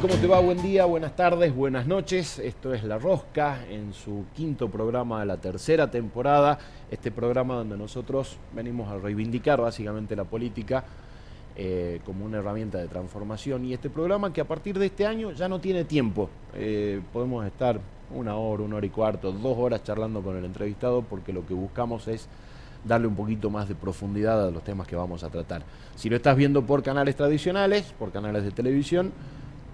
¿Cómo te va? Buen día, buenas tardes, buenas noches. Esto es La Rosca en su quinto programa de la tercera temporada. Este programa donde nosotros venimos a reivindicar básicamente la política eh, como una herramienta de transformación. Y este programa que a partir de este año ya no tiene tiempo. Eh, podemos estar una hora, una hora y cuarto, dos horas charlando con el entrevistado porque lo que buscamos es darle un poquito más de profundidad a los temas que vamos a tratar. Si lo estás viendo por canales tradicionales, por canales de televisión,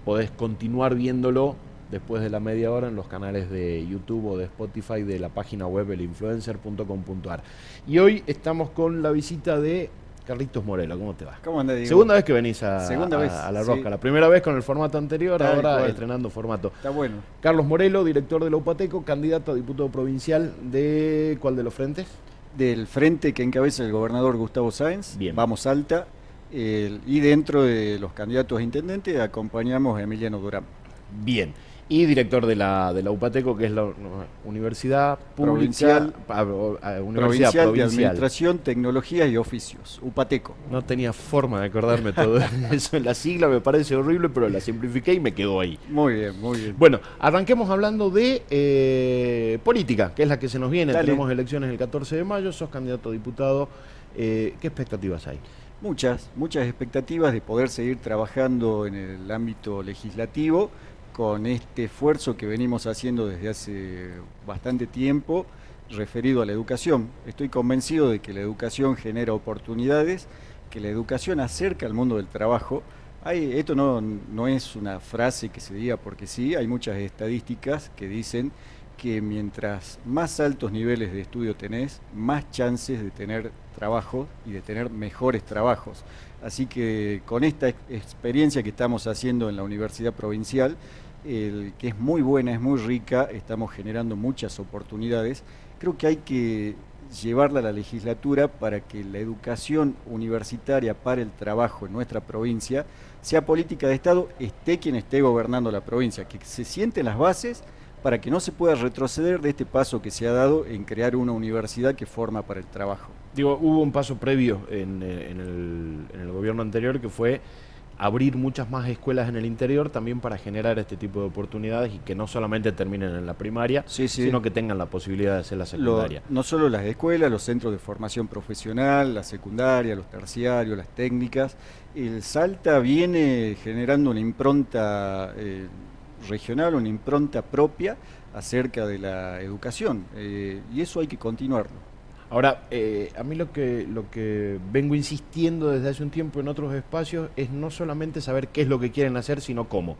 podés continuar viéndolo después de la media hora en los canales de YouTube o de Spotify de la página web elinfluencer.com.ar. Y hoy estamos con la visita de Carlitos Morelo, ¿cómo te va? ¿Cómo andás, Diego? Segunda vez que venís a, Segunda a- vez, a La sí. Rosca. La primera vez con el formato anterior, ahora estrenando formato. Está bueno. Carlos Morelo, director de la UPATECO, candidato a diputado provincial de ¿cuál de los frentes? Del frente que encabeza el gobernador Gustavo Sáenz, Bien. vamos alta. Y dentro de los candidatos a intendente acompañamos a Emiliano Durán. Bien. Y director de la, de la UPATECO, que es la Universidad Pública, Provincial- ah, ah, Universidad Provincial, de. Administración, Tecnologías y Oficios, UPATECO. No tenía forma de acordarme todo eso. La sigla me parece horrible, pero la simplifiqué y me quedó ahí. Muy bien, muy bien. Bueno, arranquemos hablando de eh, política, que es la que se nos viene. Dale. Tenemos elecciones el 14 de mayo, sos candidato a diputado. Eh, ¿Qué expectativas hay? Muchas, muchas expectativas de poder seguir trabajando en el ámbito legislativo con este esfuerzo que venimos haciendo desde hace bastante tiempo referido a la educación. Estoy convencido de que la educación genera oportunidades, que la educación acerca al mundo del trabajo. Hay, esto no, no es una frase que se diga porque sí, hay muchas estadísticas que dicen que mientras más altos niveles de estudio tenés, más chances de tener trabajo y de tener mejores trabajos. Así que con esta ex- experiencia que estamos haciendo en la Universidad Provincial, que es muy buena, es muy rica, estamos generando muchas oportunidades, creo que hay que llevarla a la legislatura para que la educación universitaria para el trabajo en nuestra provincia sea política de Estado, esté quien esté gobernando la provincia, que se sienten las bases para que no se pueda retroceder de este paso que se ha dado en crear una universidad que forma para el trabajo. Digo, hubo un paso previo en, eh, en el, en el gobierno anterior que fue abrir muchas más escuelas en el interior también para generar este tipo de oportunidades y que no solamente terminen en la primaria, Sí, sí. sino que tengan la posibilidad de hacer la Lo- secundaria. no solo las escuelas, los centros de formación profesional, la secundaria, los terciarios, las técnicas. El Salta viene generando una impronta eh, regional, una impronta propia acerca de la educación eh, y eso hay que continuarlo. Ahora, eh, a mí lo que, lo que vengo insistiendo desde hace un tiempo en otros espacios es no solamente saber qué es lo que quieren hacer, sino cómo.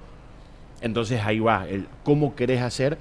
Entonces ahí va, el cómo querés hacer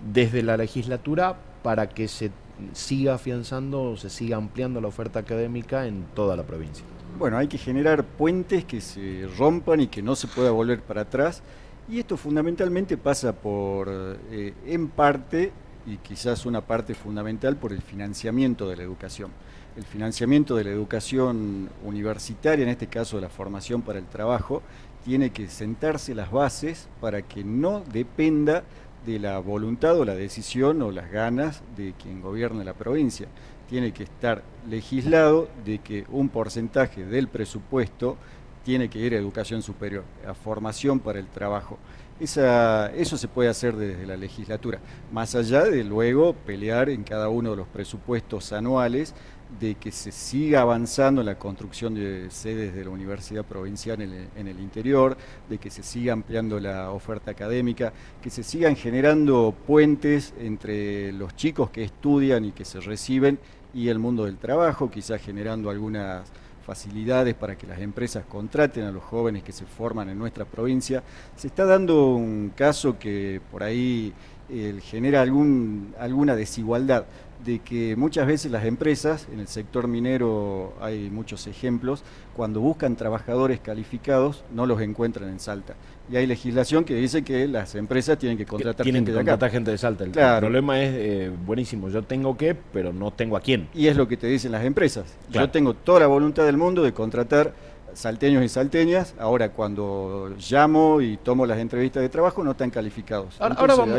desde la legislatura para que se siga afianzando o se siga ampliando la oferta académica en toda la provincia. Bueno, hay que generar puentes que se rompan y que no se pueda volver para atrás. Y esto fundamentalmente pasa por, eh, en parte, y quizás una parte fundamental, por el financiamiento de la educación. El financiamiento de la educación universitaria, en este caso de la formación para el trabajo, tiene que sentarse las bases para que no dependa de la voluntad o la decisión o las ganas de quien gobierna la provincia. Tiene que estar legislado de que un porcentaje del presupuesto tiene que ir a educación superior, a formación para el trabajo. Esa- eso se puede hacer desde la legislatura, más allá de luego pelear en cada uno de los presupuestos anuales de que se siga avanzando en la construcción de sedes de la Universidad Provincial en el, en el interior, de que se siga ampliando la oferta académica, que se sigan generando puentes entre los chicos que estudian y que se reciben y el mundo del trabajo, quizás generando algunas facilidades para que las empresas contraten a los jóvenes que se forman en nuestra provincia. Se está dando un caso que por ahí eh, genera algún, alguna desigualdad, de que muchas veces las empresas, en el sector minero hay muchos ejemplos, cuando buscan trabajadores calificados no los encuentran en Salta. Y hay legislación que dice que las empresas tienen que contratar Tienen gente que de acá. contratar gente de Salta. El, el Claro. problema es, eh, buenísimo, yo tengo que, pero no tengo a quién. Y es lo que te dicen las empresas. Claro. Yo tengo toda la voluntad del mundo de contratar salteños y salteñas, ahora cuando llamo y tomo las entrevistas de trabajo no están calificados. Ahora, vamos,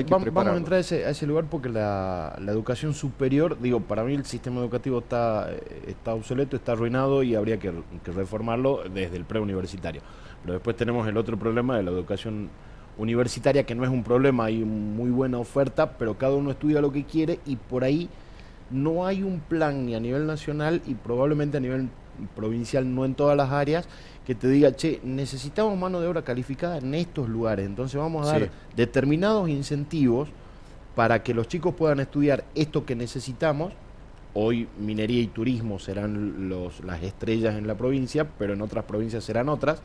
a entrar a ese, lugar porque la, educación superior, digo, para mí el sistema educativo está, está obsoleto, está arruinado y habría que, reformarlo desde el preuniversitario. Pero después tenemos el otro problema de la educación universitaria, que no es un problema, hay muy buena oferta, pero cada uno estudia lo que quiere y por ahí no hay un plan ni a nivel nacional y probablemente a nivel provincial, no en todas las áreas, que te diga, che, necesitamos mano de obra calificada en estos lugares, entonces vamos a dar determinados incentivos para que los chicos puedan estudiar esto que necesitamos. Hoy minería y turismo serán los, las estrellas en la provincia, pero en otras provincias serán otras.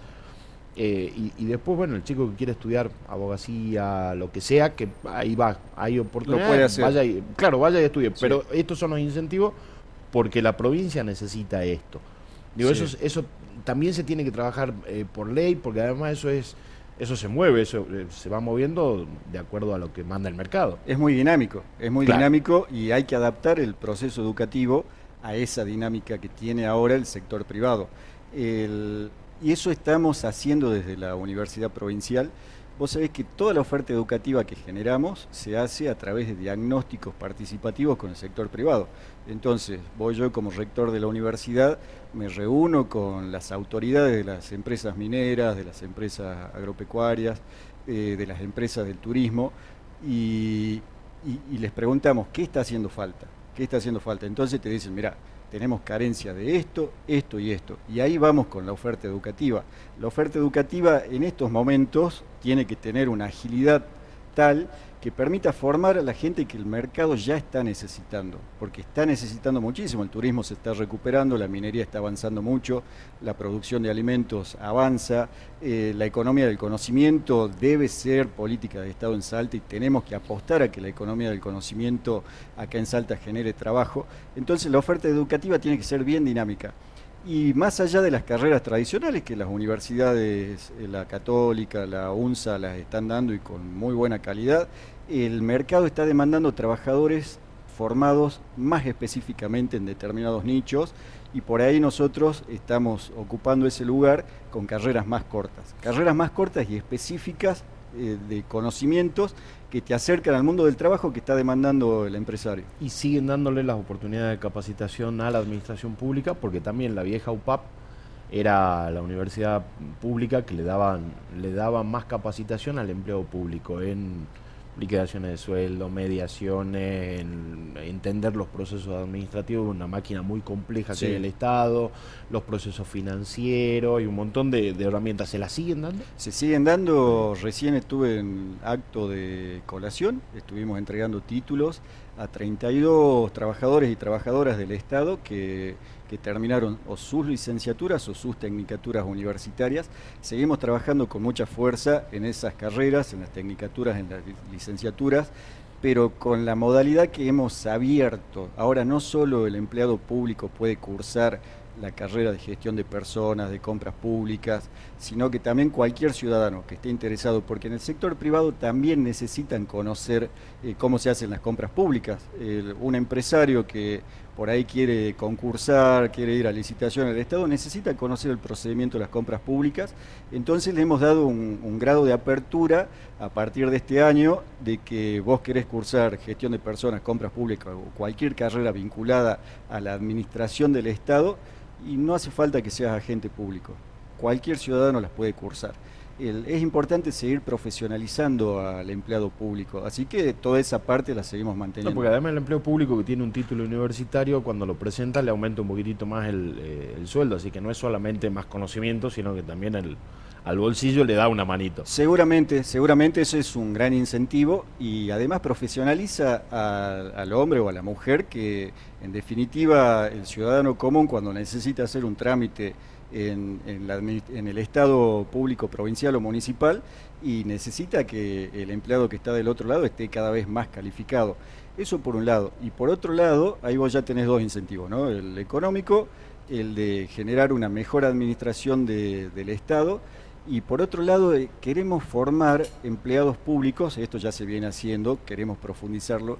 Eh, y, después, bueno, el chico que quiere estudiar abogacía, lo que sea, que ahí va, hay oportunidades. Vaya claro, vaya y estudie. Pero estos son los incentivos porque la provincia necesita esto. Digo, eso, eso también se tiene que trabajar eh, por ley, porque además eso es eso se mueve, eso eh, se va moviendo de acuerdo a lo que manda el mercado. Es muy dinámico, es muy dinámico y hay que adaptar el proceso educativo a esa dinámica que tiene ahora el sector privado. y eso estamos haciendo desde la Universidad Provincial Vos sabés que toda la oferta educativa que generamos se hace a través de diagnósticos participativos con el sector privado. Entonces, voy yo como rector de la universidad, me reúno con las autoridades de las empresas mineras, de las empresas agropecuarias, eh, de las empresas del turismo, y, y les preguntamos, ¿qué está haciendo falta? ¿Qué está haciendo falta? Entonces te dicen, mira, tenemos carencia de esto, esto y esto. Y ahí vamos con la oferta educativa. La oferta educativa en estos momentos tiene que tener una agilidad tal que permita formar a la gente que el mercado ya está necesitando, porque está necesitando muchísimo, el turismo se está recuperando, la minería está avanzando mucho, la producción de alimentos avanza, eh, la economía del conocimiento debe ser política de Estado en Salta y tenemos que apostar a que la economía del conocimiento acá en Salta genere trabajo, entonces la oferta educativa tiene que ser bien dinámica. Y más allá de las carreras tradicionales que las universidades, eh, la católica, la UNSA las están dando y con muy buena calidad, el mercado está demandando trabajadores formados más específicamente en determinados nichos y por ahí nosotros estamos ocupando ese lugar con carreras más cortas. Carreras más cortas y específicas eh, de conocimientos que te acercan al mundo del trabajo que está demandando el empresario. Y siguen dándole las oportunidades de capacitación a la administración pública, porque también la vieja UPAP era la universidad pública que le daban, le daban más capacitación al empleo público en liquidaciones de sueldo, mediaciones, entender los procesos administrativos, una máquina muy compleja que es el Estado, los procesos financieros y un montón de, herramientas. ¿Se las siguen dando? Se siguen dando, recién estuve en acto de colación, estuvimos entregando títulos a 32 trabajadores y trabajadoras del Estado que que terminaron o sus licenciaturas o sus tecnicaturas universitarias. Seguimos trabajando con mucha fuerza en esas carreras, en las tecnicaturas, en las licenciaturas, pero con la modalidad que hemos abierto. Ahora no solo el empleado público puede cursar la carrera de gestión de personas, de compras públicas, sino que también cualquier ciudadano que esté interesado, porque en el sector privado también necesitan conocer eh, cómo se hacen las compras públicas. un empresario que por ahí quiere concursar, quiere ir a licitación al Estado, necesita conocer el procedimiento de las compras públicas. Entonces le hemos dado un, grado de apertura a partir de este año de que vos querés cursar gestión de personas, compras públicas o cualquier carrera vinculada a la administración del Estado y no hace falta que seas agente público. Cualquier ciudadano las puede cursar es importante seguir profesionalizando al empleado público, así que toda esa parte la seguimos manteniendo. porque además el empleo público que tiene un título universitario, cuando lo presenta le aumenta un poquitito más eh, el, sueldo, así que no es solamente más conocimiento, sino que también el, al bolsillo le da una manito. Seguramente, seguramente eso es un gran incentivo y además profesionaliza al hombre o a la mujer que en definitiva el ciudadano común cuando necesita hacer un trámite en, el Estado público provincial o municipal y necesita que el empleado que está del otro lado esté cada vez más calificado. Eso por un lado. Y por otro lado, ahí vos ya tenés dos incentivos, ¿no? El económico, el de generar una mejor administración del Estado. Y por otro lado, eh, queremos formar empleados públicos, esto ya se viene haciendo, queremos profundizarlo,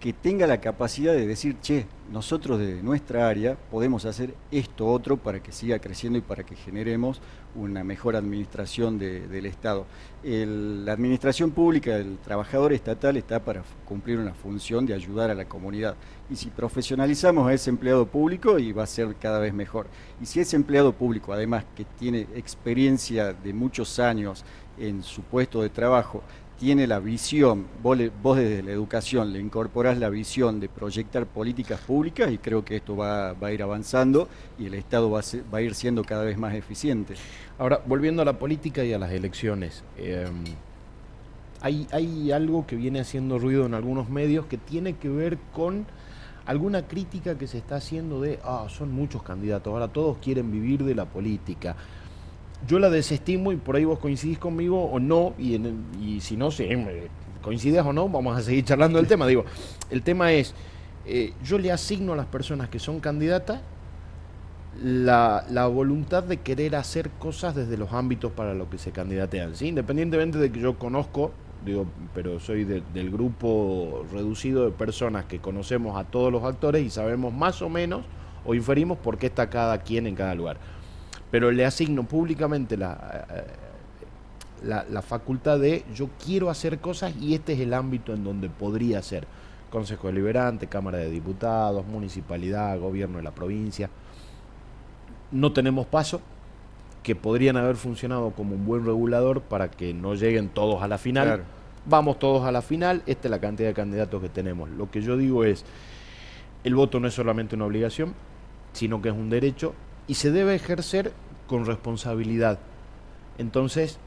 que tenga la capacidad de decir, che, nosotros desde nuestra área podemos hacer esto otro para que siga creciendo y para que generemos una mejor administración del Estado. la administración pública, el trabajador estatal está para cumplir una función de ayudar a la comunidad. Y si profesionalizamos a ese empleado público, y va a ser cada vez mejor. Y si ese empleado público, además que tiene experiencia de muchos años en su puesto de trabajo, tiene la visión, vos, desde la educación le incorporás la visión de proyectar políticas públicas y creo que esto va, a ir avanzando y el Estado va a, ir siendo cada vez más eficiente. Ahora, volviendo a la política y a las elecciones, em, hay, hay algo que viene haciendo ruido en algunos medios que tiene que ver con alguna crítica que se está haciendo de, ah, son muchos candidatos, ahora todos quieren vivir de la política yo la desestimo y por ahí vos coincidís conmigo o no, y, y si no, si coincides o no, vamos a seguir charlando del tema. Digo, el tema es, eh, yo le asigno a las personas que son candidatas la, la, voluntad de querer hacer cosas desde los ámbitos para los que se candidatean, ¿sí? independientemente de que yo conozco, digo, pero soy del grupo reducido de personas que conocemos a todos los actores y sabemos más o menos o inferimos por qué está cada quien en cada lugar pero le asigno públicamente la, eh, la, la, facultad de yo quiero hacer cosas y este es el ámbito en donde podría ser. Consejo Deliberante, Cámara de Diputados, Municipalidad, Gobierno de la provincia. No tenemos paso, que podrían haber funcionado como un buen regulador para que no lleguen todos a la final. Vamos todos a la final, esta es la cantidad de candidatos que tenemos. Lo que yo digo es, el voto no es solamente una obligación, sino que es un derecho y se debe ejercer con responsabilidad. Entonces,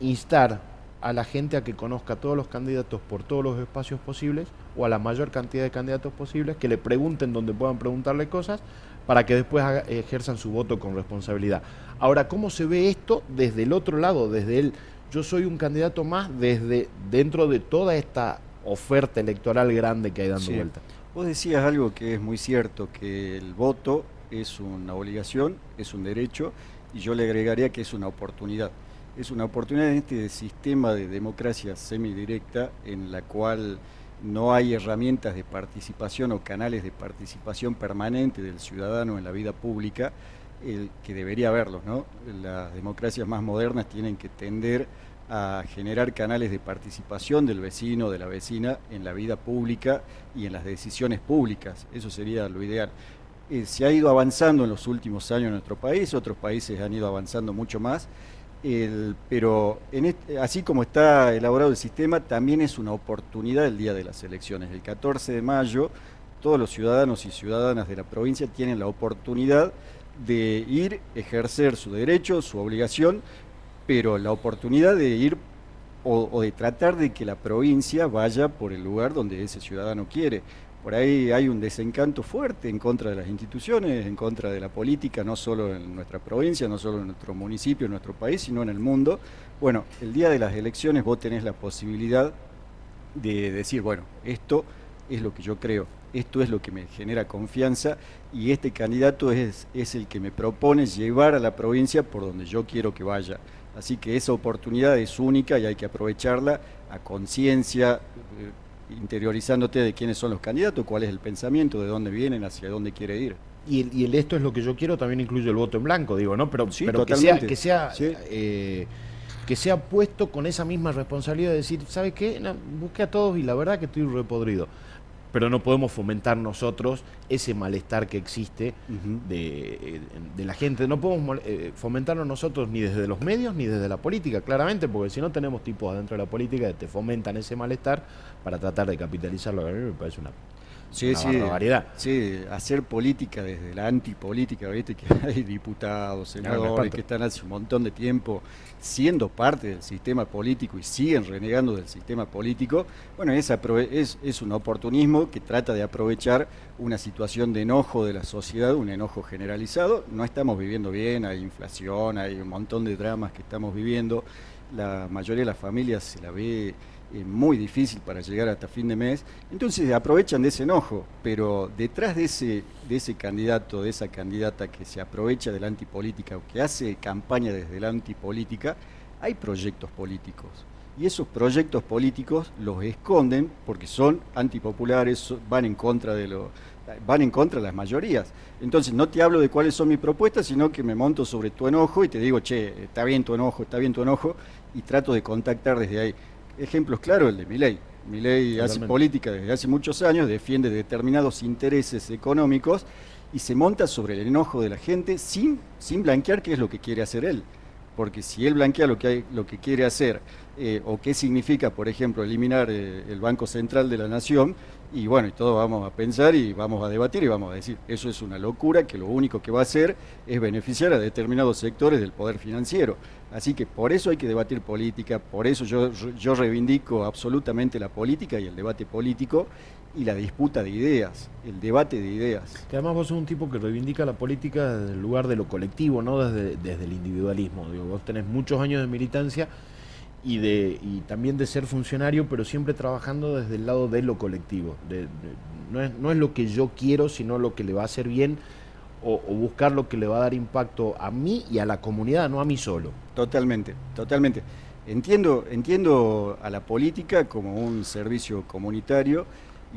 instar a la gente a que conozca a todos los candidatos por todos los espacios posibles o a la mayor cantidad de candidatos posibles, que le pregunten donde puedan preguntarle cosas para que después ejerzan su voto con responsabilidad. Ahora, ¿cómo se ve esto desde el otro lado? Desde el yo soy un candidato más desde dentro de toda esta oferta electoral grande que hay dando vuelta. Vos decías algo que es muy cierto, que el voto es una obligación, es un derecho, y yo le agregaría que es una oportunidad. Es una oportunidad en este sistema de democracia semidirecta en la cual no hay herramientas de participación o canales de participación permanente del ciudadano en la vida pública, el que debería haberlos. ¿no? Las democracias más modernas tienen que tender a generar canales de participación del vecino, de la vecina, en la vida pública y en las decisiones públicas. Eso sería lo ideal. Eh, se ha ido avanzando en los últimos años en nuestro país, otros países han ido avanzando mucho más, pero así como está elaborado el sistema, también es una oportunidad el día de las elecciones. El 14 de mayo, todos los ciudadanos y ciudadanas de la provincia tienen la oportunidad de ir, ejercer su derecho, su obligación, pero la oportunidad de ir o de tratar de que la provincia vaya por el lugar donde ese ciudadano quiere por ahí hay un desencanto fuerte en contra de las instituciones, en contra de la política, no solo en nuestra provincia, no solo en nuestro municipio, en nuestro país, sino en el mundo. Bueno, el día de las elecciones vos tenés la posibilidad de decir, bueno, esto es lo que yo creo, esto es lo que me genera confianza y este candidato es, el que me propone llevar a la provincia por donde yo quiero que vaya. Así que esa oportunidad es única y hay que aprovecharla a conciencia. Eh, interiorizándote de quiénes son los candidatos, cuál es el pensamiento, de dónde vienen, hacia dónde quiere ir. Y el, y el esto es lo que yo quiero también incluye el voto en blanco, digo, ¿no? Pero, pero que sea, que sea, eh, que sea puesto con esa misma responsabilidad de decir, ¿sabe qué? busqué a todos y la verdad que estoy repodrido pero no podemos fomentar nosotros ese malestar que existe de, la gente. No podemos eh, fomentarlo nosotros ni desde los medios ni desde la política, claramente, porque si no tenemos tipos adentro de la política que te fomentan ese malestar para tratar de capitalizarlo, a mí me parece una Sí, sí, sí, hacer política desde la antipolítica, ¿viste? que hay diputados, senadores que están hace un montón de tiempo siendo parte del sistema político y siguen renegando del sistema político, bueno, es, es, es un oportunismo que trata de aprovechar una situación de enojo de la sociedad, un enojo generalizado. No estamos viviendo bien, hay inflación, hay un montón de dramas que estamos viviendo. La mayoría de las familias se la ve muy difícil para llegar hasta fin de mes. Entonces aprovechan de ese enojo, pero detrás de ese, de ese candidato, de esa candidata que se aprovecha de la antipolítica o que hace campaña desde la antipolítica, hay proyectos políticos. y esos proyectos políticos los esconden porque son antipopulares, van en contra de lo, van en contra de las mayorías. Entonces no te hablo de cuáles son mis propuestas, sino que me monto sobre tu enojo y te digo, che, está bien tu enojo, está bien tu enojo, y trato de contactar desde ahí. Ejemplos claros, el de Milei. Milei hace política desde hace muchos años, defiende determinados intereses económicos y se monta sobre el enojo de la gente sin, sin blanquear qué es lo que quiere hacer él. Porque si él blanquea lo que, hay, lo que quiere hacer, eh, o qué significa, por ejemplo, eliminar eh, el Banco Central de la Nación, y bueno, y todos vamos a pensar y vamos a debatir y vamos a decir, eso es una locura que lo único que va a hacer es beneficiar a determinados sectores del poder financiero. Así que por eso hay que debatir política, por eso yo, yo reivindico absolutamente la política y el debate político y la disputa de ideas, el debate de ideas. Que además vos sos un tipo que reivindica la política desde el lugar de lo colectivo, no desde, desde el individualismo. Digo, vos tenés muchos años de militancia y, de, y también de ser funcionario, pero siempre trabajando desde el lado de lo colectivo. no, es, no es lo que yo quiero, sino lo que le va a hacer bien o, buscar lo que le va a dar impacto a mí y a la comunidad, no a mí solo. Totalmente, totalmente. Entiendo, entiendo a la política como un servicio comunitario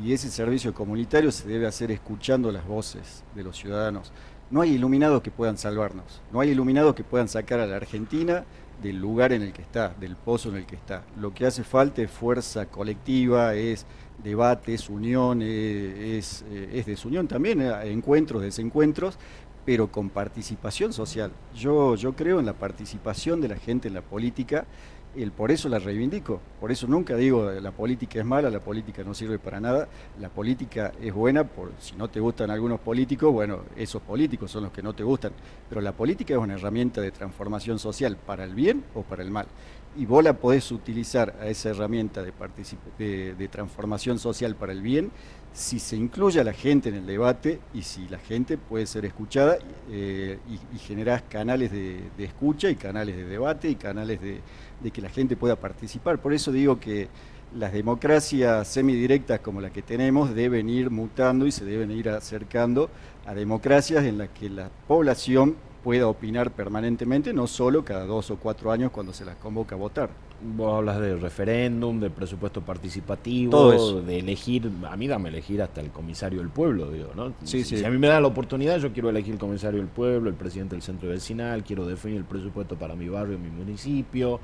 y ese servicio comunitario se debe hacer escuchando las voces de los ciudadanos. No hay iluminados que puedan salvarnos, no hay iluminados que puedan sacar a la Argentina del lugar en el que está, del pozo en el que está. Lo que hace falta es fuerza colectiva, es debate, es unión, eh, es, eh, es desunión también, eh, encuentros, desencuentros, pero con participación social. Yo, yo creo en la participación de la gente en la política el, por eso la reivindico, por eso nunca digo la política es mala, la política no sirve para nada, la política es buena, por si no te gustan algunos políticos, bueno, esos políticos son los que no te gustan, pero la política es una herramienta de transformación social para el bien o para el mal. Y vos la podés utilizar a esa herramienta de, de transformación social para el bien si se incluye a la gente en el debate y si la gente puede ser escuchada eh, y, y generás canales de, escucha y canales de debate y canales de, que la gente pueda participar. Por eso digo que las democracias semidirectas como la que tenemos deben ir mutando y se deben ir acercando a democracias en las que la población pueda opinar permanentemente, no solo cada dos o cuatro años cuando se las convoca a votar. Vos hablas de referéndum, de presupuesto participativo, de elegir, a mí dame elegir hasta el comisario del pueblo, digo, ¿no? Sí, si, a mí me da la oportunidad, yo quiero elegir el comisario del pueblo, el presidente del centro vecinal, quiero definir el presupuesto para mi barrio, mi municipio.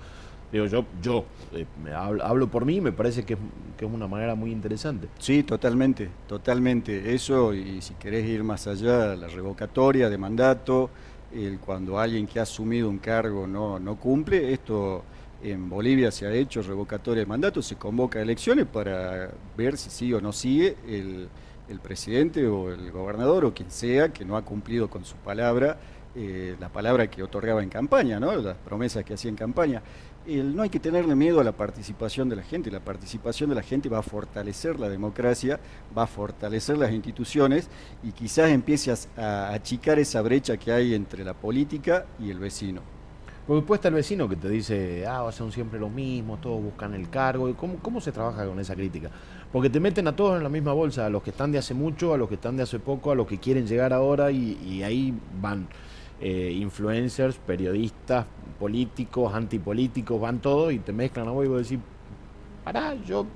Digo, yo, yo eh, me hablo, por mí, me parece que es, que es una manera muy interesante. Sí, totalmente, totalmente. Eso, y si querés ir más allá, la revocatoria de mandato, el, cuando alguien que ha asumido un cargo no, no cumple, esto en Bolivia se ha hecho revocatoria de mandato, se convoca elecciones para ver si sigue o no sigue el, presidente o el gobernador o quien sea que no ha cumplido con su palabra, eh, la palabra que otorgaba en campaña, ¿no? las promesas que hacía en campaña. No hay que tenerle miedo a la participación de la gente, la participación de la gente va a fortalecer la democracia, va a fortalecer las instituciones y quizás empiece a achicar esa brecha que hay entre la política y el vecino. Porque después está el vecino que te dice, ah, son siempre lo mismo, todos buscan el cargo. ¿Cómo, ¿Cómo se trabaja con esa crítica? Porque te meten a todos en la misma bolsa, a los que están de hace mucho, a los que están de hace poco, a los que quieren llegar ahora y, ahí van eh, influencers, periodistas, políticos, antipolíticos, van todos y te mezclan a vos y vos decís, pará, yo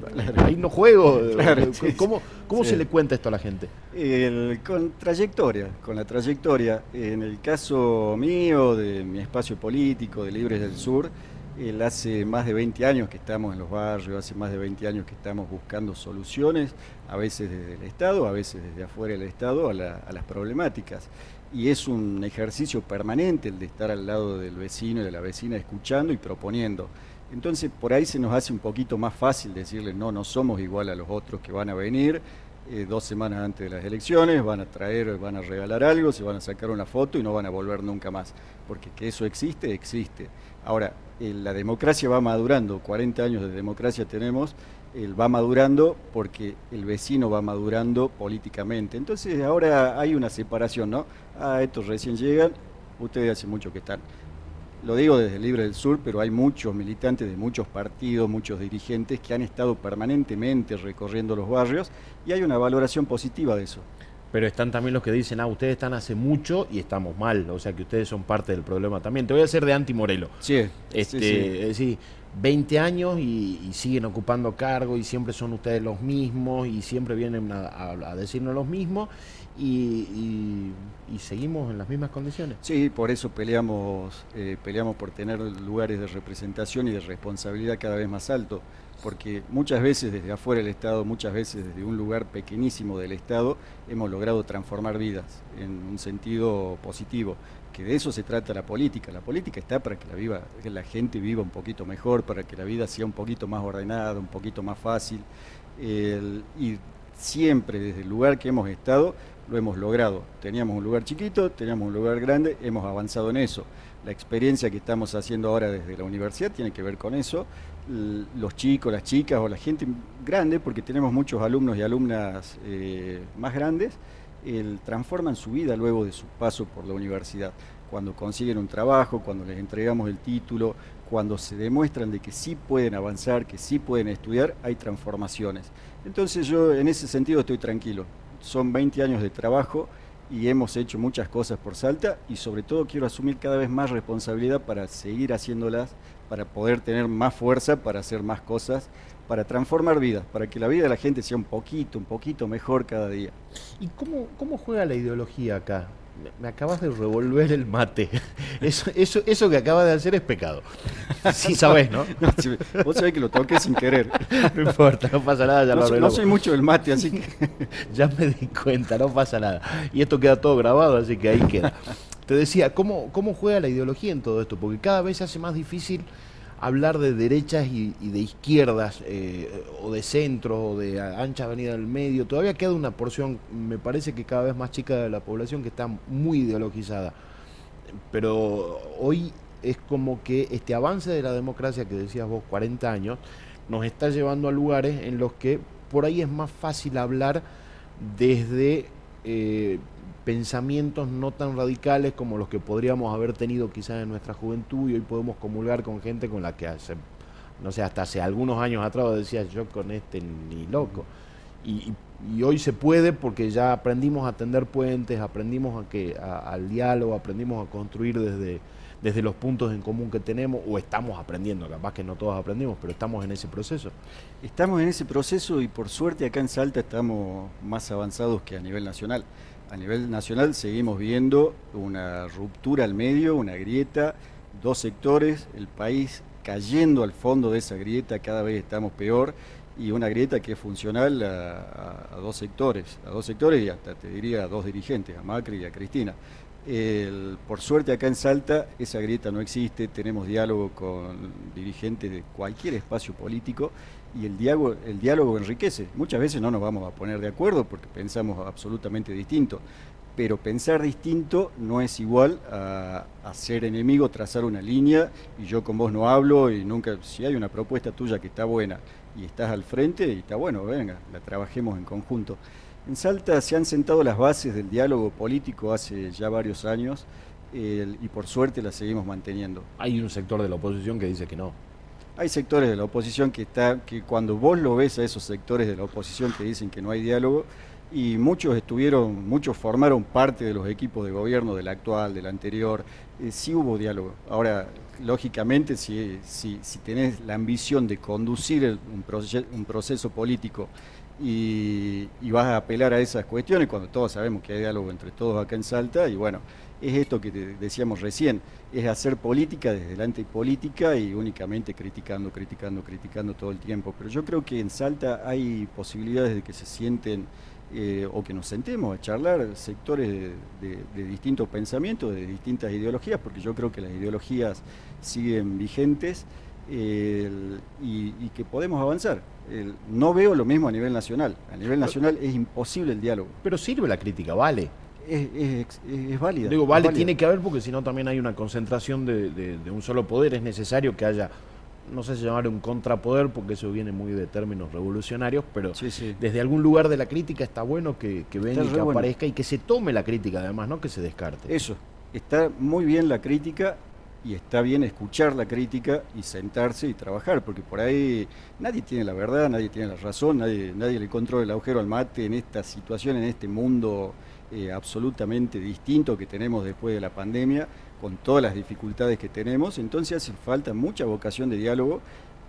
ahí no juego. ¿Cómo, cómo se le cuenta esto a la gente? con trayectoria, con la trayectoria. En el caso mío, de mi espacio político, de Libres del Sur, él hace más de 20 años que estamos en los barrios, hace más de 20 años que estamos buscando soluciones, a veces desde el Estado, a veces desde afuera del Estado, a, a las problemáticas. Y es un ejercicio permanente el de estar al lado del vecino y de la vecina escuchando y proponiendo. Entonces por ahí se nos hace un poquito más fácil decirle, no, no somos igual a los otros que van a venir eh, dos semanas antes de las elecciones, van a traer, van a regalar algo, se van a sacar una foto y no van a volver nunca más. Porque que eso existe, existe. Ahora, eh, la democracia va madurando, 40 años de democracia tenemos, él va madurando porque el vecino va madurando políticamente. Entonces ahora hay una separación, ¿no? Ah, estos recién llegan, ustedes hace mucho que están lo digo desde Libre del Sur, pero hay muchos militantes de muchos partidos, muchos dirigentes que han estado permanentemente recorriendo los barrios y hay una valoración positiva de eso. pero están también los que dicen, ah, ustedes están hace mucho y estamos mal, o sea que ustedes son parte del problema también. Te voy a hacer de anti Morelo. Sí, este, sí, sí. 20 años y, siguen ocupando cargo y siempre son ustedes los mismos y siempre vienen a, decirnos los mismos y, seguimos en las mismas condiciones. Sí, por eso peleamos, eh, peleamos por tener lugares de representación y de responsabilidad cada vez más alto, porque muchas veces desde afuera del Estado, muchas veces desde un lugar pequeñísimo del Estado, hemos logrado transformar vidas en un sentido positivo, que de eso se trata la política. La política está para que la, viva, la gente viva un poquito mejor, para que la vida sea un poquito más ordenada, un poquito más fácil, y siempre desde el lugar que hemos estado, lo hemos logrado. Teníamos un lugar chiquito, teníamos un lugar grande, hemos avanzado en eso. La experiencia que estamos haciendo ahora desde la universidad tiene que ver con eso. Los chicos, las chicas o la gente grande, porque tenemos muchos alumnos y alumnas eh, más grandes, transforman su vida luego de su paso por la universidad. Cuando consiguen un trabajo, cuando les entregamos el título, cuando se demuestran de que sí pueden avanzar, que sí pueden estudiar, hay transformaciones. Entonces yo en ese sentido estoy tranquilo son 20 años de trabajo y hemos hecho muchas cosas por Salta y sobre todo quiero asumir cada vez más responsabilidad para seguir haciéndolas, para poder tener más fuerza, para hacer más cosas, para transformar vidas, para que la vida de la gente sea un poquito, un poquito mejor cada día. ¿Y cómo, cómo juega la ideología acá? me acabas de revolver el mate. Eso, eso, eso que acabas de hacer es pecado. Sí sabes, ¿no? vos sabés que lo toqué sin querer. No importa, no pasa nada, ya no, lo soy, no soy mucho del mate, así que... Ya me di cuenta, no pasa nada. Y esto queda todo grabado, así que ahí queda. Te decía, ¿cómo, cómo juega la ideología en todo esto? Porque cada vez se hace más difícil hablar de derechas y, de izquierdas, eh, o de centro, o de ancha avenida del medio, todavía queda una porción, me parece que cada vez más chica de la población, que está muy ideologizada. Pero hoy es como que este avance de la democracia que decías vos, 40 años, nos está llevando a lugares en los que por ahí es más fácil hablar desde eh, pensamientos no tan radicales como los que podríamos haber tenido quizás en nuestra juventud y hoy podemos comulgar con gente con la que hace, no sé, hasta hace algunos años atrás decía yo con este ni loco. Y, hoy se puede porque ya aprendimos a tender puentes, aprendimos a que, al diálogo, aprendimos a construir desde, desde los puntos en común que tenemos, o estamos aprendiendo, capaz que no todos aprendimos, pero estamos en ese proceso. Estamos en ese proceso y por suerte acá en Salta estamos más avanzados que a nivel nacional a nivel nacional seguimos viendo una ruptura al medio, una grieta, dos sectores, el país cayendo al fondo de esa grieta, cada vez estamos peor, y una grieta que es funcional a, dos sectores, a dos sectores y hasta te diría a dos dirigentes, a Macri y a Cristina. Por suerte acá en Salta esa grieta no existe, tenemos diálogo con dirigentes de cualquier espacio político y el diálogo, el diálogo enriquece. Muchas veces no nos vamos a poner de acuerdo porque pensamos absolutamente distinto, pero pensar distinto no es igual a, ser enemigo, trazar una línea y yo con vos no hablo y nunca, si hay una propuesta tuya que está buena y estás al frente y está bueno, venga, la trabajemos en conjunto. En Salta se han sentado las bases del diálogo político hace ya varios años y por suerte las seguimos manteniendo. Hay un sector de la oposición que dice que no. Hay sectores de la oposición que está, que cuando vos lo ves a esos sectores de la oposición que dicen que no hay diálogo, y muchos estuvieron, muchos formaron parte de los equipos de gobierno del actual, del anterior, eh, sí hubo diálogo. Ahora, lógicamente, si, si, si tenés la ambición de conducir un, un, proceso político y, y, vas a apelar a esas cuestiones, cuando todos sabemos que hay diálogo entre todos acá en Salta, y bueno, es esto que decíamos recién, es hacer política desde delante política y únicamente criticando, criticando, criticando todo el tiempo. Pero yo creo que en Salta hay posibilidades de que se sienten eh, o que nos sentemos a charlar sectores de, distintos pensamientos, de distintas ideologías, porque yo creo que las ideologías siguen vigentes y, que podemos avanzar. No veo lo mismo a nivel nacional. A nivel nacional es imposible el diálogo. Pero sirve la crítica, vale es, válida. Digo, vale, tiene que haber porque si no también hay una concentración de, un solo poder. Es necesario que haya, no sé si llamar un contrapoder porque eso viene muy de términos revolucionarios, pero desde algún lugar de la crítica está bueno que, venga y que aparezca y que se tome la crítica además, no que se descarte. Eso, está muy bien la crítica, y está bien escuchar la crítica y sentarse y trabajar, porque por ahí nadie tiene la verdad, nadie tiene la razón, nadie, nadie le controla el agujero al mate en esta situación, en este mundo eh, absolutamente distinto que tenemos después de la pandemia, con todas las dificultades que tenemos, entonces hace falta mucha vocación de diálogo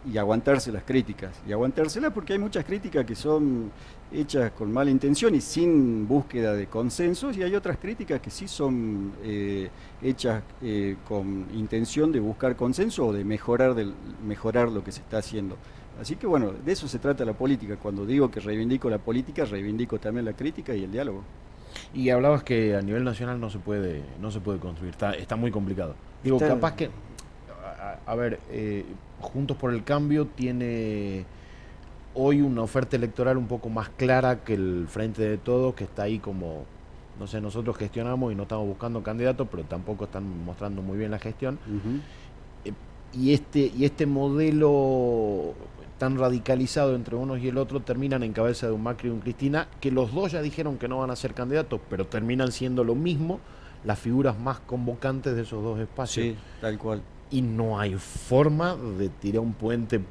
y aguantarse las críticas. Y aguantárselas porque hay muchas críticas que son hechas con mala intención y sin búsqueda de consensos, y hay otras críticas que sí son eh, hechas eh, con intención de buscar consenso o de mejorar, del, mejorar lo que se está haciendo. Así que bueno, de eso se trata la política. Cuando digo que reivindico la política, reivindico también la crítica y el diálogo. Y hablabas que a nivel nacional no se puede, no se puede construir, está, está muy complicado. Digo, capaz que, a, ver, eh, Juntos por el Cambio tiene hoy una oferta electoral un poco más clara que el Frente de Todos, que está ahí como, no sé, nosotros gestionamos y no estamos buscando candidatos, pero tampoco están mostrando muy bien la gestión. Eh, y, este, y este modelo tan radicalizado entre unos y el otro terminan en cabeza de un Macri y un Cristina, que los dos ya dijeron que no van a ser candidatos, pero terminan siendo lo mismo las figuras más convocantes de esos dos espacios. Sí, tal cual y no hay forma de tirar un puente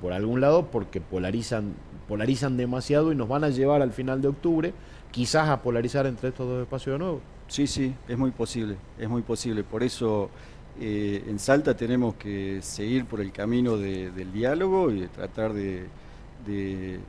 por, algún lado porque polarizan, polarizan demasiado y nos van a llevar al final de octubre quizás a polarizar entre estos dos espacios de nuevo. Sí, sí, es muy posible, es muy posible. Por eso eh, en Salta tenemos que seguir por el camino del diálogo y tratar de, de,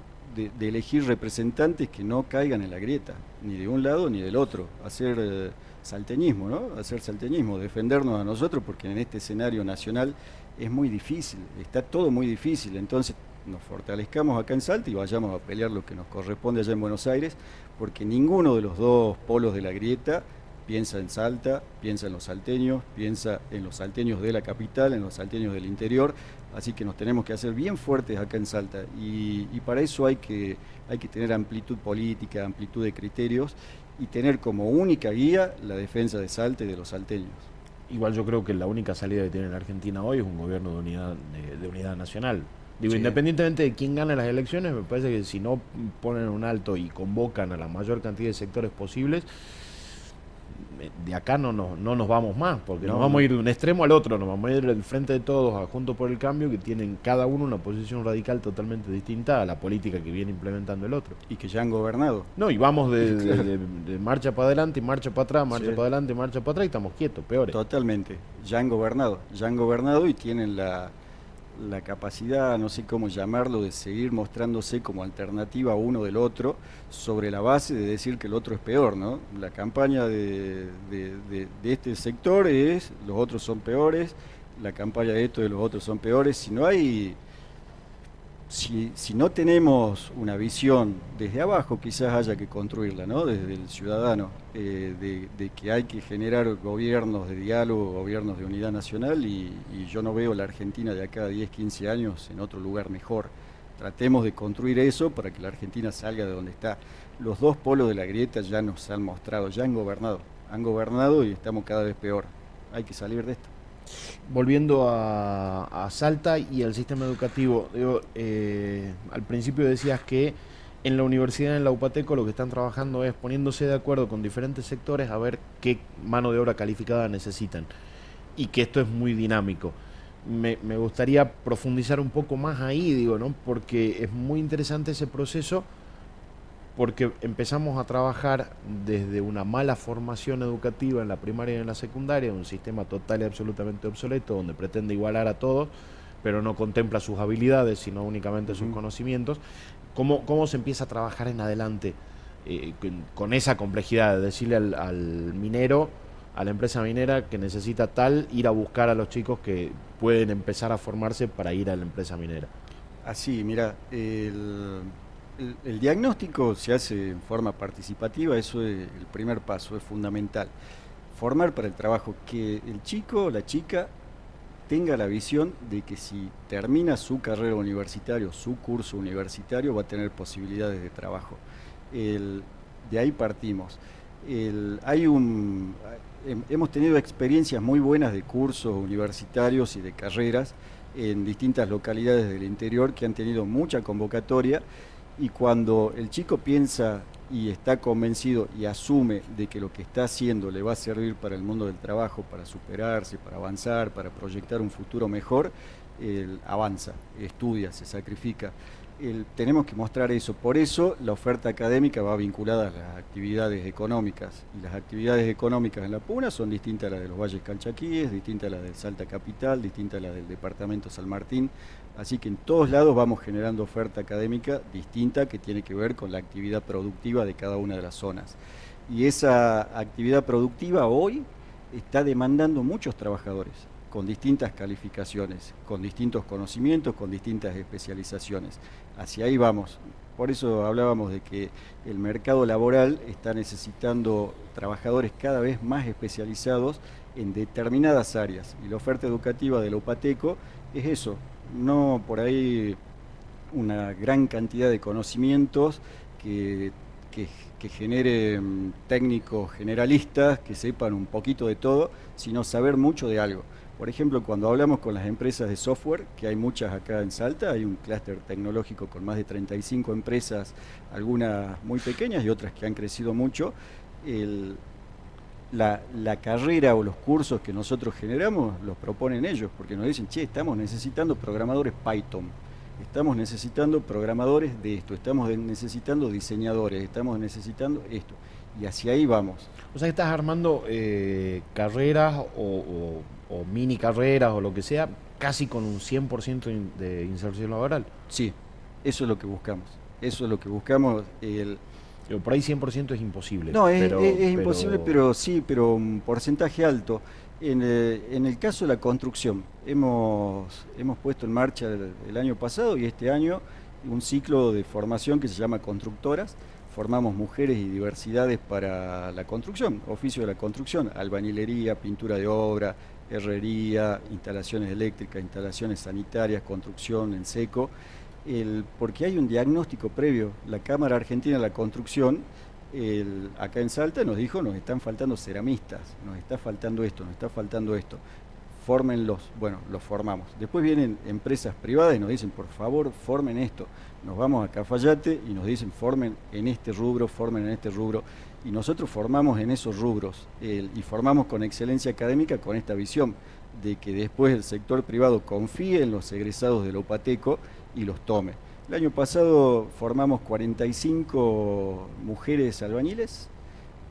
elegir representantes que no caigan en la grieta, ni de un lado ni del otro. Hacer... Eh, salteñismo, ¿no? Hacer salteñismo, defendernos a nosotros, porque en este escenario nacional es muy difícil, está todo muy difícil. Entonces nos fortalezcamos acá en Salta y vayamos a pelear lo que nos corresponde allá en Buenos Aires, porque ninguno de los dos polos de la grieta piensa en Salta, piensa en los salteños, piensa en los salteños de la capital, en los salteños del interior, así que nos tenemos que hacer bien fuertes acá en Salta y, y para eso hay que, hay que tener amplitud política, amplitud de criterios y tener como única guía la defensa de Salta y de los salteños. Igual yo creo que la única salida que tiene la Argentina hoy es un gobierno de unidad, de, unidad nacional. Digo, independientemente de quién gane las elecciones, me parece que si no ponen un alto y convocan a la mayor cantidad de sectores posibles, de acá no nos, no nos vamos más, porque nos vamos a ir de un extremo al otro, nos vamos a ir del frente de todos a Juntos por el Cambio, que tienen cada uno una posición radical totalmente distinta a la política que viene implementando el otro. Y que ya han gobernado. No, y vamos de, marcha para adelante y marcha para atrás, marcha para adelante marcha para atrás y estamos quietos, peores. Totalmente, ya han gobernado, ya han gobernado y tienen la la capacidad, no sé cómo llamarlo, de seguir mostrándose como alternativa uno del otro sobre la base de decir que el otro es peor, ¿no? La campaña de, de, este sector es los otros son peores, la campaña de esto de los otros son peores, si no hay si, si, no tenemos una visión desde abajo, quizás haya que construirla, ¿no? desde el ciudadano, eh, de, que hay que generar gobiernos de diálogo, gobiernos de unidad nacional, y, yo no veo la Argentina de acá a 10, 15 años en otro lugar mejor. Tratemos de construir eso para que la Argentina salga de donde está. Los dos polos de la grieta ya nos han mostrado, ya han gobernado, han gobernado y estamos cada vez peor. Hay que salir de esto. Volviendo a, Salta y al sistema educativo, eh, al principio decías que en la universidad, en la UPATECO, lo que están trabajando es poniéndose de acuerdo con diferentes sectores a ver qué mano de obra calificada necesitan y que esto es muy dinámico. Me, me gustaría profundizar un poco más ahí, digo, ¿no? Porque es muy interesante ese proceso porque empezamos a trabajar desde una mala formación educativa en la primaria y en la secundaria, un sistema total y absolutamente obsoleto, donde pretende igualar a todos, pero no contempla sus habilidades, sino únicamente sus conocimientos. ¿Cómo, ¿Cómo se empieza a trabajar en adelante eh, con, esa complejidad de decirle al, minero, a la empresa minera que necesita tal, ir a buscar a los chicos que pueden empezar a formarse para ir a la empresa minera? Así, mira, el el, diagnóstico se hace en forma participativa, eso es el primer paso, es fundamental. Formar para el trabajo, que el chico o la chica tenga la visión de que si termina su carrera universitaria, su curso universitario, va a tener posibilidades de trabajo. de ahí partimos. hay un, hemos tenido experiencias muy buenas de cursos universitarios y de carreras en distintas localidades del interior que han tenido mucha convocatoria y cuando el chico piensa y está convencido y asume de que lo que está haciendo le va a servir para el mundo del trabajo, para superarse, para avanzar, para proyectar un futuro mejor, avanza, estudia, se sacrifica. tenemos que mostrar eso. Por eso la oferta académica va vinculada a las actividades económicas. Y las actividades económicas en la Puna son distintas a las de los Valles Calchaquíes, distintas a las del Salta Capital, distintas a las del Departamento San Martín. Así que en todos lados vamos generando oferta académica distinta que tiene que ver con la actividad productiva de cada una de las zonas. Y esa actividad productiva hoy está demandando muchos trabajadores con distintas calificaciones, con distintos conocimientos, con distintas especializaciones. Hacia ahí vamos. Por eso hablábamos de que el mercado laboral está necesitando trabajadores cada vez más especializados en determinadas áreas. Y la oferta educativa del OPATECO es eso, no por ahí una gran cantidad de conocimientos que, que, generen técnicos generalistas que sepan un poquito de todo, sino saber mucho de algo. Por ejemplo, cuando hablamos con las empresas de software, que hay muchas acá en Salta, hay un clúster tecnológico con más de 35 empresas, algunas muy pequeñas y otras que han crecido mucho, el, la, carrera o los cursos que nosotros generamos los proponen ellos, porque nos dicen, che, estamos necesitando programadores Python, estamos necesitando programadores de esto, estamos necesitando diseñadores, estamos necesitando esto. Y hacia ahí vamos. O sea que estás armando eh, carreras o, mini carreras o lo que sea, casi con un 100% de inserción laboral. Sí, eso es lo que buscamos. Eso es lo que buscamos. El, por ahí 100% es imposible. No, es, imposible, pero sí, pero un porcentaje alto. En, eh, en, el caso de la construcción, hemos, hemos puesto en marcha el, año pasado y este año un ciclo de formación que se llama Constructoras. Formamos mujeres y diversidades para la construcción, oficio de la construcción, albañilería, pintura de obra, herrería, instalaciones eléctricas, instalaciones sanitarias, construcción en seco porque hay un diagnóstico previo. La Cámara Argentina de la Construcción, acá en Salta, nos dijo, nos están faltando ceramistas, nos está faltando esto, nos está faltando esto. Fórmenlos. Bueno, los formamos. Después vienen empresas privadas y nos dicen, por favor, formen esto. Nos vamos a Cafayate y nos dicen, formen en este rubro, formen en este rubro. Y nosotros formamos en esos rubros y formamos con excelencia académica con esta visión de que después el sector privado confíe en los egresados del OPATECO y los tome. El año pasado formamos 45 mujeres albañiles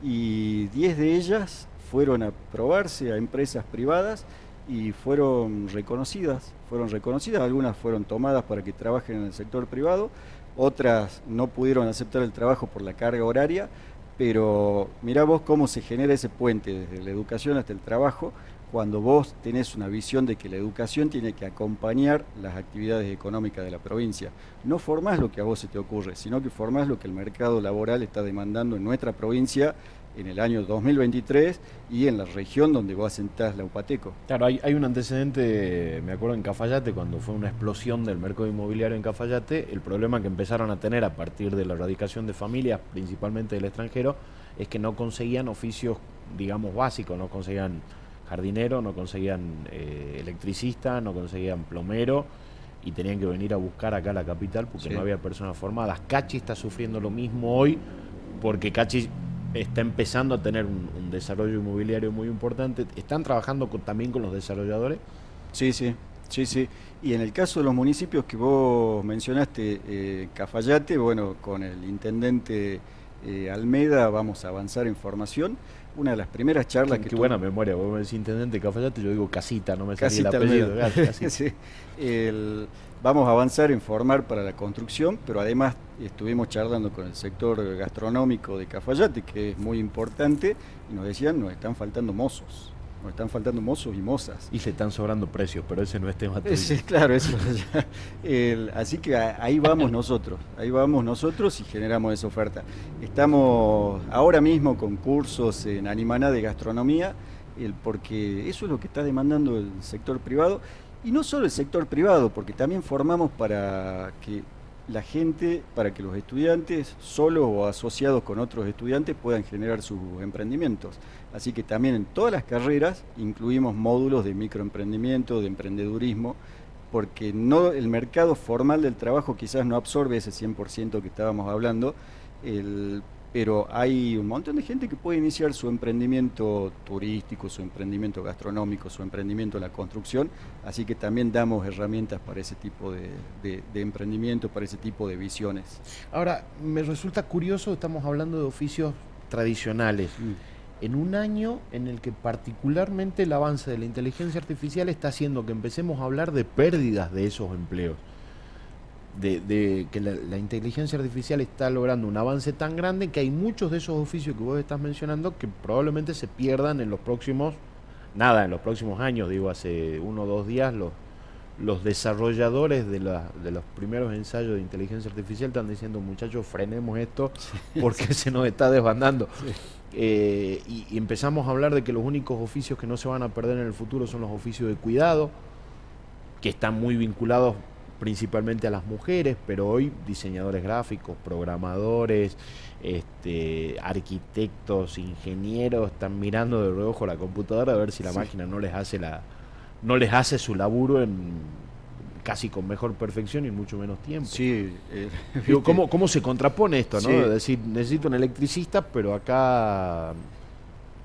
y 10 de ellas fueron a probarse a empresas privadas y fueron reconocidas, fueron reconocidas, algunas fueron tomadas para que trabajen en el sector privado, otras no pudieron aceptar el trabajo por la carga horaria, pero mirá vos cómo se genera ese puente desde la educación hasta el trabajo cuando vos tenés una visión de que la educación tiene que acompañar las actividades económicas de la provincia. No formás lo que a vos se te ocurre, sino que formás lo que el mercado laboral está demandando en nuestra provincia en el año 2023 y en la región donde vos asentás la UPATECO. Claro, hay, un antecedente, me acuerdo en Cafayate, cuando fue una explosión del mercado inmobiliario en Cafayate, el problema que empezaron a tener a partir de la erradicación de familias, principalmente del extranjero, es que no conseguían oficios, digamos, básicos, no conseguían jardinero, no conseguían eh, electricista, no conseguían plomero y tenían que venir a buscar acá a la capital porque no había personas formadas. Cachi está sufriendo lo mismo hoy porque Cachi está empezando a tener un, desarrollo inmobiliario muy importante. ¿Están trabajando también con los desarrolladores? Sí, sí, sí, sí. Y en el caso de los municipios que vos mencionaste, eh, Cafayate, bueno, con el intendente eh, Almeda vamos a avanzar en formación una de las primeras charlas qué, que Qué buena memoria, vos me decís intendente Cafayate, yo digo casita, no me salía el apellido. sí. vamos a avanzar en formar para la construcción, pero además estuvimos charlando con el sector gastronómico de Cafayate, que es muy importante, y nos decían, nos están faltando mozos. Nos están faltando mozos y mozas. Y se están sobrando precios, pero ese no es tema tuyo. claro, eso así que ahí vamos nosotros, ahí vamos nosotros y generamos esa oferta. Estamos ahora mismo con cursos en Animaná de gastronomía, el, porque eso es lo que está demandando el sector privado. Y no solo el sector privado, porque también formamos para que la gente, para que los estudiantes, solos o asociados con otros estudiantes, puedan generar sus emprendimientos. Así que también en todas las carreras incluimos módulos de microemprendimiento, de emprendedurismo, porque no el mercado formal del trabajo quizás no absorbe ese 100% que estábamos hablando, pero hay un montón de gente que puede iniciar su emprendimiento turístico, su emprendimiento gastronómico, su emprendimiento en la construcción, así que también damos herramientas para ese tipo de, emprendimiento, para ese tipo de visiones. Ahora, me resulta curioso, estamos hablando de oficios tradicionales. Mm. En un año en el que particularmente el avance de la inteligencia artificial está haciendo que empecemos a hablar de pérdidas de esos empleos de, que la, inteligencia artificial está logrando un avance tan grande que hay muchos de esos oficios que vos estás mencionando que probablemente se pierdan en los próximos, nada, en los próximos años, digo, hace uno o dos días los, los desarrolladores de, de los primeros ensayos de inteligencia artificial están diciendo, muchachos, frenemos esto porque se nos está desbandando. Eh, y, y empezamos a hablar de que los únicos oficios que no se van a perder en el futuro son los oficios de cuidado, que están muy vinculados principalmente a las mujeres, pero hoy diseñadores gráficos, programadores, este, arquitectos, ingenieros están mirando de reojo la computadora a ver si la máquina no les hace la no les hace su laburo en casi con mejor perfección y mucho menos tiempo. Sí, eh, ¿cómo, ¿cómo, se contrapone esto? ¿no? Es decir, necesito un electricista, pero acá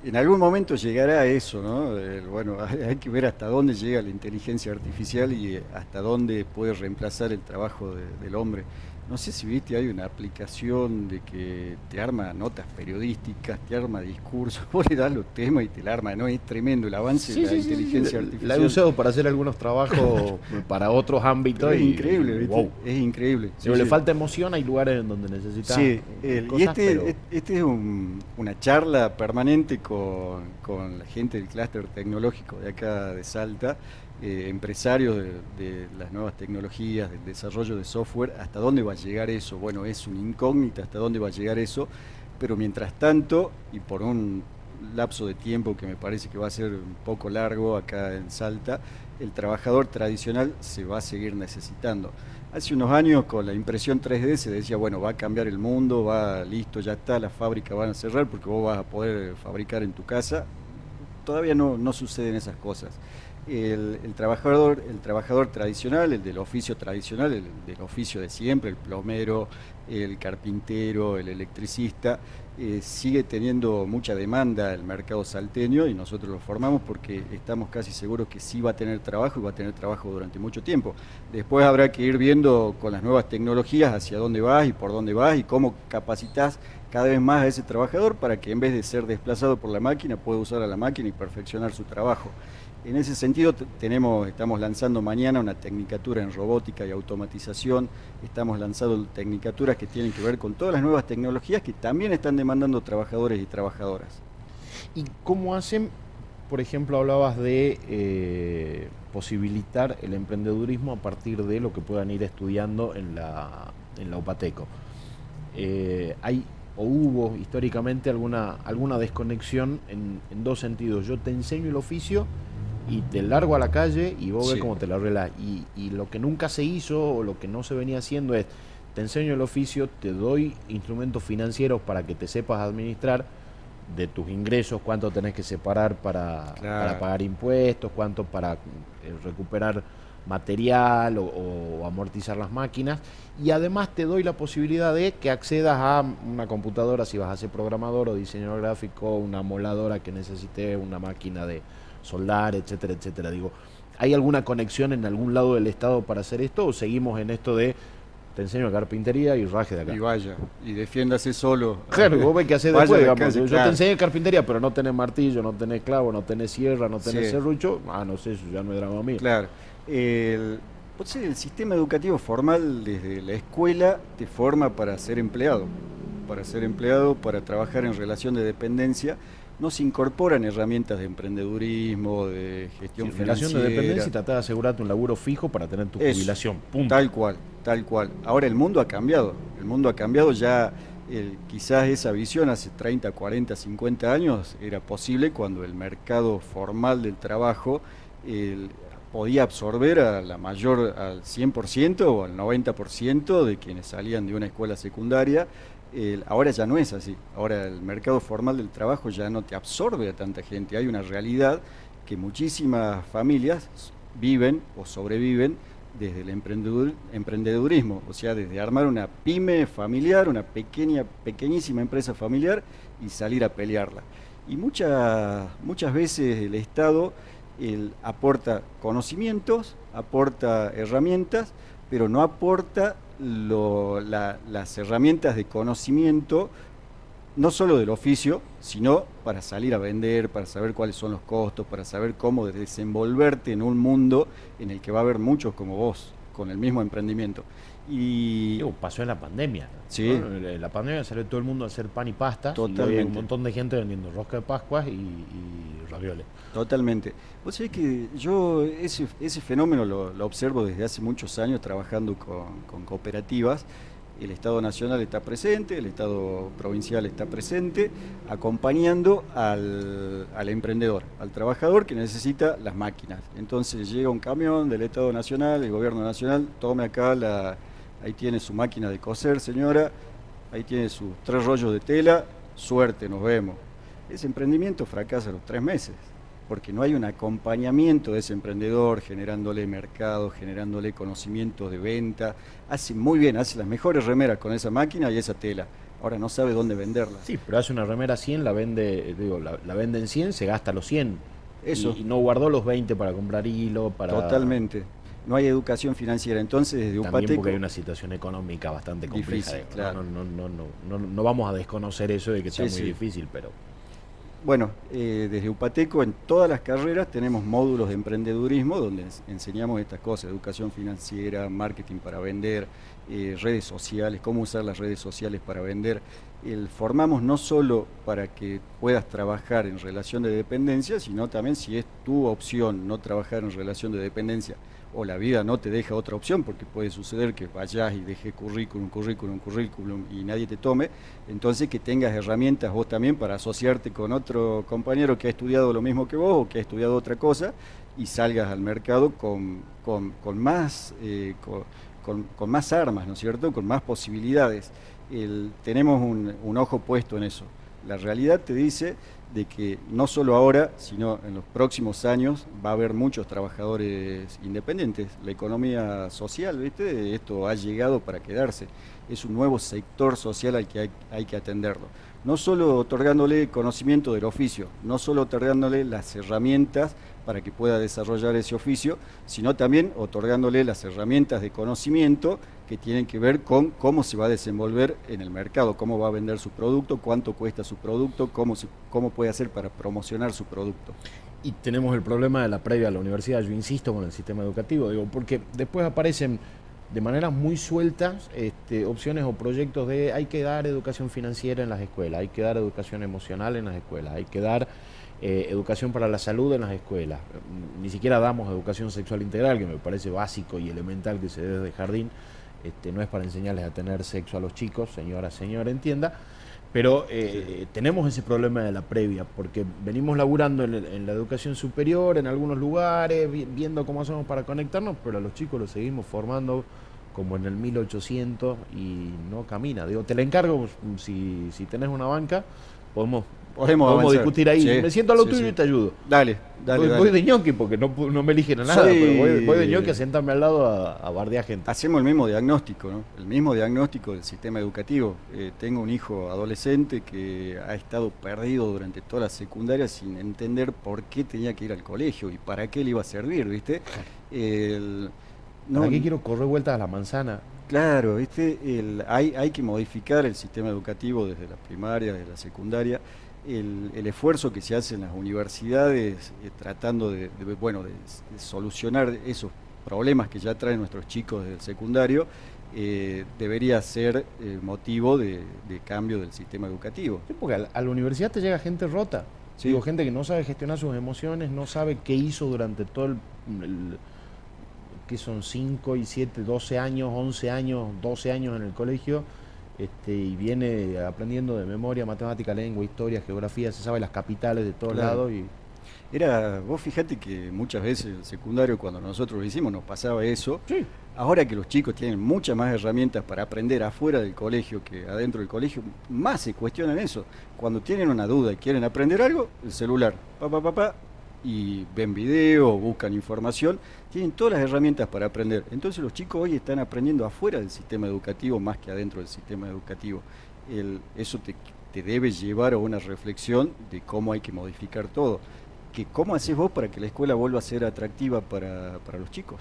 en algún momento llegará eso, ¿no? bueno, hay, que ver hasta dónde llega la inteligencia artificial y hasta dónde puede reemplazar el trabajo del hombre. No sé si viste, hay una aplicación de que te arma notas periodísticas, te arma discursos, vos le das los temas y te la arma, ¿no? Es tremendo el avance de la inteligencia artificial. La he usado para hacer algunos trabajos para otros ámbitos. Es increíble, ¿viste? Es increíble. Si le falta emoción, hay lugares en donde necesita. Sí, y este, este es una charla permanente con, con la gente del clúster tecnológico de acá de Salta eh, empresarios de, las nuevas tecnologías, del desarrollo de software, ¿hasta dónde va a llegar eso? Bueno, es una incógnita hasta dónde va a llegar eso, pero mientras tanto, y por un lapso de tiempo que me parece que va a ser un poco largo acá en Salta, el trabajador tradicional se va a seguir necesitando. Hace unos años con la impresión 3D se decía, bueno, va a cambiar el mundo, va listo, ya está, las fábricas van a cerrar porque vos vas a poder fabricar en tu casa. Todavía no, no suceden esas cosas el, trabajador, el trabajador tradicional, el del oficio tradicional, el del oficio de siempre, el plomero, el carpintero, el electricista, eh, sigue teniendo mucha demanda el mercado salteño y nosotros lo formamos porque estamos casi seguros que sí va a tener trabajo y va a tener trabajo durante mucho tiempo. Después habrá que ir viendo con las nuevas tecnologías hacia dónde vas y por dónde vas y cómo capacitas cada vez más a ese trabajador para que en vez de ser desplazado por la máquina pueda usar a la máquina y perfeccionar su trabajo. En ese sentido tenemos, estamos lanzando mañana una tecnicatura en robótica y automatización, estamos lanzando tecnicaturas que tienen que ver con todas las nuevas tecnologías que también están demandando trabajadores y trabajadoras. ¿Y cómo hacen, por ejemplo, hablabas de eh, posibilitar el emprendedurismo a partir de lo que puedan ir estudiando en la, en la UPATECO? Eh, ¿Hay o hubo históricamente alguna, alguna desconexión en, en dos sentidos? Yo te enseño el oficio y te largo a la calle y vos ves cómo te la arreglas. Y, y lo que nunca se hizo o lo que no se venía haciendo es, te enseño el oficio, te doy instrumentos financieros para que te sepas administrar de tus ingresos, cuánto tenés que separar para, para pagar impuestos, cuánto para eh, recuperar material o, amortizar las máquinas. Y además te doy la posibilidad de que accedas a una computadora si vas a ser programador o diseñador gráfico, una moladora que necesite una máquina de, soldar, etcétera, etcétera. Digo, ¿hay alguna conexión en algún lado del Estado para hacer esto o seguimos en esto de te enseño carpintería y raje de acá? Y vaya, y defiéndase solo. Claro, vos ves que hacer después, digamos. yo te enseñé carpintería, pero no tenés martillo, no tenés clavo, no tenés sierra, no tenés serrucho. Ah, no sé, eso ya no es drama mío. Claro. El, el sistema educativo formal desde la escuela te forma para ser empleado, para ser empleado, para trabajar en relación de dependencia no se incorporan herramientas de emprendedurismo, de gestión sí, financiera. de dependencia y tratar de asegurarte un laburo fijo para tener tu jubilación. Tal cual, tal cual. Ahora el mundo ha cambiado. El mundo ha cambiado ya. quizás esa visión hace 30, 40, 50 años era posible cuando el mercado formal del trabajo podía absorber a la mayor, al 100% o al 90% de quienes salían de una escuela secundaria ahora ya no es así. Ahora el mercado formal del trabajo ya no te absorbe a tanta gente. Hay una realidad que muchísimas familias viven o sobreviven desde el emprendedurismo, o sea, desde armar una pyme familiar, una pequeña, pequeñísima empresa familiar y salir a pelearla. Y muchas, muchas veces el Estado aporta conocimientos, aporta herramientas, pero no aporta las herramientas de conocimiento no solo del oficio, sino para salir a vender, para saber cuáles son los costos, para saber cómo desenvolverte en un mundo en el que va a haber muchos como vos, con el mismo emprendimiento. Y pasó en la pandemia. Sí. La pandemia salió todo el mundo a hacer pan y pasta. Totalmente. Y un montón de gente vendiendo rosca de Pascuas y, y ravioles. Totalmente. Vos sabés que yo ese, ese fenómeno lo, observo desde hace muchos años trabajando con, con cooperativas el Estado Nacional está presente, el Estado Provincial está presente, acompañando al, emprendedor, al trabajador que necesita las máquinas. Entonces llega un camión del Estado Nacional, el Gobierno Nacional, tome acá, la, ahí tiene su máquina de coser, señora, ahí tiene sus tres rollos de tela, suerte, nos vemos. Ese emprendimiento fracasa los tres meses porque no hay un acompañamiento de ese emprendedor, generándole mercado, generándole conocimiento de venta. Hace muy bien, hace las mejores remeras con esa máquina y esa tela. Ahora no sabe dónde venderla. Sí, pero hace una remera 100, la vende, digo, la, vende en 100, se gasta los 100. Eso. Y, no guardó los 20 para comprar hilo, para... Totalmente. No hay educación financiera. Entonces, desde También También porque hay una situación económica bastante compleja. Difícil, claro. no, no, no, no, vamos a desconocer eso de que sea muy difícil, pero... Bueno, eh, desde Upateco en todas las carreras tenemos módulos de emprendedurismo donde enseñamos estas cosas, educación financiera, marketing para vender, eh, redes sociales, cómo usar las redes sociales para vender. El, formamos no solo para que puedas trabajar en relación de dependencia, sino también si es tu opción no trabajar en relación de dependencia o la vida no te deja otra opción, porque puede suceder que vayas y dejes currículum, currículum, currículum y nadie te tome, entonces que tengas herramientas vos también para asociarte con otro compañero que ha estudiado lo mismo que vos o que ha estudiado otra cosa y salgas al mercado con, con, más, eh, con, más armas, ¿no es cierto?, con más posibilidades. Tenemos un, un ojo puesto en eso. La realidad te dice de que no solo ahora, sino en los próximos años va a haber muchos trabajadores independientes. La economía social, ¿viste? Esto ha llegado para quedarse. Es un nuevo sector social al que hay, que atenderlo. No solo otorgándole conocimiento del oficio, no solo otorgándole las herramientas para que pueda desarrollar ese oficio, sino también otorgándole las herramientas de conocimiento que tienen que ver con cómo se va a desenvolver en el mercado, cómo va a vender su producto, cuánto cuesta su producto, cómo, cómo puede hacer para promocionar su producto. Y tenemos el problema de la previa a la universidad, yo insisto con el sistema educativo, digo, porque después aparecen de manera muy sueltas este, opciones o proyectos de hay que dar educación financiera en las escuelas, hay que dar educación emocional en las escuelas, hay que dar eh, educación para la salud en las escuelas. Ni siquiera damos educación sexual integral, que me parece básico y elemental que se dé desde jardín. Este, no es para enseñarles a tener sexo a los chicos, señora, señora, entienda, pero eh, tenemos ese problema de la previa, porque venimos laburando en, la educación superior, en algunos lugares, viendo cómo hacemos para conectarnos, pero a los chicos los seguimos formando como en el 1800 y no camina. Digo, te la encargo, si, si tenés una banca, podemos Podemos, discutir ahí. me siento a lo tuyo y te ayudo. Dale, dale. Voy, de ñoqui porque no, no, me eligen a nada, pero voy, de ñoqui a sentarme al lado a, a bardear gente. Hacemos el mismo diagnóstico, ¿no? El mismo diagnóstico del sistema educativo. Eh, tengo un hijo adolescente que ha estado perdido durante toda la secundaria sin entender por qué tenía que ir al colegio y para qué le iba a servir, ¿viste? El, no, ¿Para qué quiero correr vueltas a la manzana? Claro, ¿viste? El, hay, hay que modificar el sistema educativo desde la primaria, desde la secundaria el, esfuerzo que se hace en las universidades eh, tratando de, bueno, de, solucionar esos problemas que ya traen nuestros chicos del secundario, eh, debería ser eh, motivo de, cambio del sistema educativo. porque a la, universidad te llega gente rota, Digo, gente que no sabe gestionar sus emociones, no sabe qué hizo durante todo el, que son 5 y 7, 12 años, 11 años, 12 años en el colegio este, y viene aprendiendo de memoria, matemática, lengua, historia, geografía, se sabe las capitales de todos lados. Y... Era, vos fíjate que muchas veces el secundario, cuando nosotros lo hicimos, nos pasaba eso. Ahora que los chicos tienen muchas más herramientas para aprender afuera del colegio que adentro del colegio, más se cuestionan eso. Cuando tienen una duda y quieren aprender algo, el celular, papá, papá, y ven video, buscan información, tienen todas las herramientas para aprender. Entonces los chicos hoy están aprendiendo afuera del sistema educativo más que adentro del sistema educativo. eso te, debe llevar a una reflexión de cómo hay que modificar todo. Que ¿Cómo haces vos para que la escuela vuelva a ser atractiva para, para los chicos?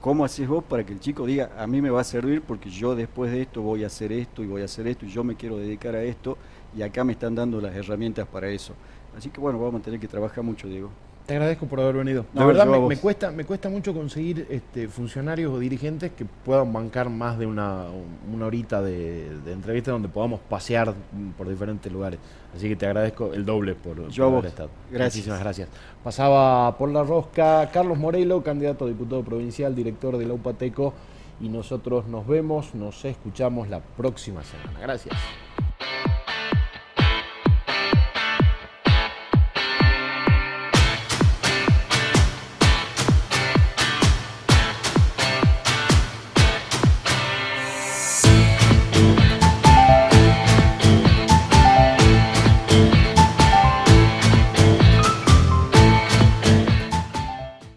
¿Cómo haces vos para que el chico diga, a mí me va a servir porque yo después de esto voy a hacer esto y voy a hacer esto y yo me quiero dedicar a esto y acá me están dando las herramientas para eso? Así que bueno, vamos a tener que trabajar mucho, Diego. Te agradezco por haber venido. La verdad me, cuesta, me cuesta mucho conseguir este, funcionarios o dirigentes que puedan bancar más de una, una horita de, entrevista donde podamos pasear por diferentes lugares. Así que te agradezco el doble por, haber estado. Gracias. Muchísimas gracias. Pasaba por la rosca Carlos Morelo, candidato a diputado provincial, director de la UPATECO, y nosotros nos vemos, nos escuchamos la próxima semana. Gracias.